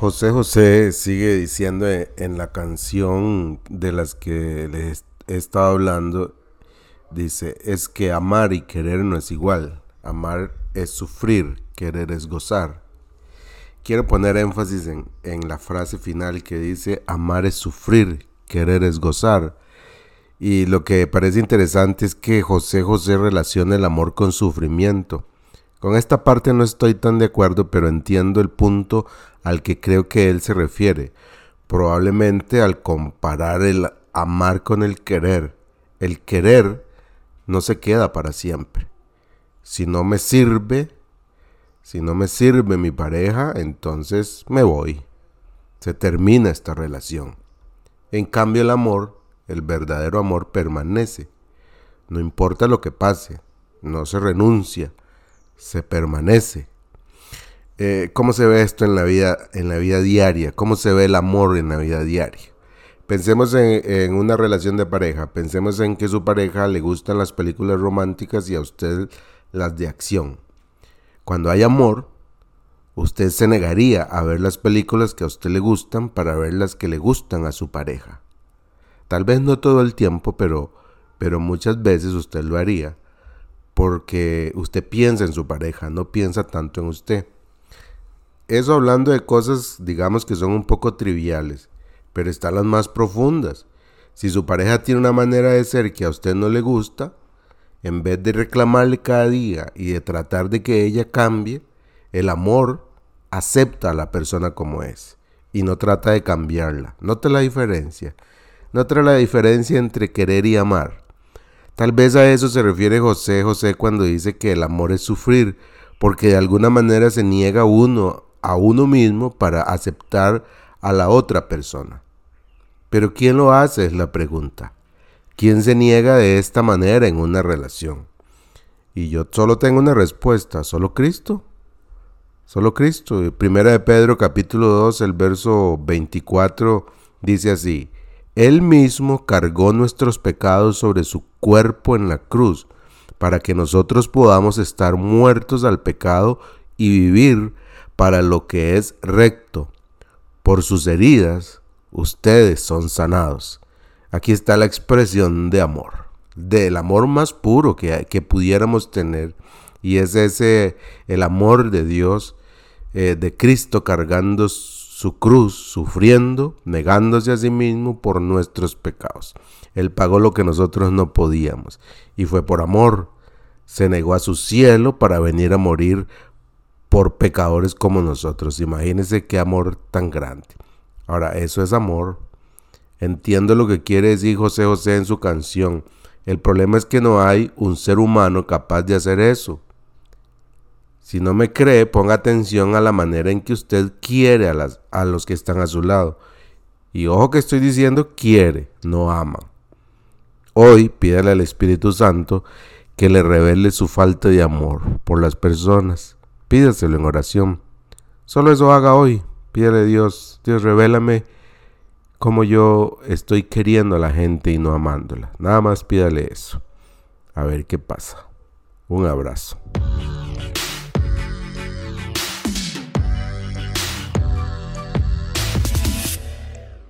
José José sigue diciendo en la canción de las que les he estado hablando, dice, es que amar y querer no es igual. Amar es sufrir, querer es gozar. Quiero poner énfasis en, en la frase final que dice, amar es sufrir, querer es gozar. Y lo que parece interesante es que José José relaciona el amor con sufrimiento. Con esta parte no estoy tan de acuerdo, pero entiendo el punto al que creo que él se refiere, probablemente al comparar el amar con el querer. El querer no se queda para siempre. Si no me sirve, si no me sirve mi pareja, entonces me voy. Se termina esta relación. En cambio el amor, el verdadero amor permanece. No importa lo que pase, no se renuncia se permanece. Eh, ¿Cómo se ve esto en la, vida, en la vida diaria? ¿Cómo se ve el amor en la vida diaria? Pensemos en, una relación de pareja, pensemos en que su pareja le gustan las películas románticas y a usted las de acción. Cuando hay amor, usted se negaría a ver las películas que a usted le gustan para ver las que le gustan a su pareja. Tal vez no todo el tiempo, pero, pero muchas veces usted lo haría porque usted piensa en su pareja, no piensa tanto en usted. Eso hablando de cosas, digamos que son un poco triviales, pero están las más profundas. Si su pareja tiene una manera de ser que a usted no le gusta, en vez de reclamarle cada día y de tratar de que ella cambie, el amor acepta a la persona como es y no trata de cambiarla. Nota la diferencia. Nota la diferencia entre querer y amar. Tal vez a eso se refiere José José cuando dice que el amor es sufrir, porque de alguna manera se niega uno a uno mismo para aceptar a la otra persona. Pero ¿quién lo hace? es la pregunta. ¿Quién se niega de esta manera en una relación? Y yo solo tengo una respuesta, ¿solo Cristo? Solo Cristo. Primera de Pedro capítulo 2, el verso 24 dice así, él mismo cargó nuestros pecados sobre su cuerpo en la cruz, para que nosotros podamos estar muertos al pecado y vivir para lo que es recto. Por sus heridas, ustedes son sanados. Aquí está la expresión de amor, del amor más puro que, que pudiéramos tener. Y es ese, el amor de Dios, eh, de Cristo cargando su cruz, sufriendo, negándose a sí mismo por nuestros pecados. Él pagó lo que nosotros no podíamos y fue por amor. Se negó a su cielo para venir a morir por pecadores como nosotros. Imagínense qué amor tan grande. Ahora, eso es amor. Entiendo lo que quiere decir José José en su canción. El problema es que no hay un ser humano capaz de hacer eso. Si no me cree, ponga atención a la manera en que usted quiere a, las, a los que están a su lado. Y ojo que estoy diciendo quiere, no ama. Hoy pídale al Espíritu Santo que le revele su falta de amor por las personas. Pídaselo en oración. Solo eso haga hoy. Pídale a Dios, Dios revélame cómo yo estoy queriendo a la gente y no amándola. Nada más pídale eso. A ver qué pasa. Un abrazo.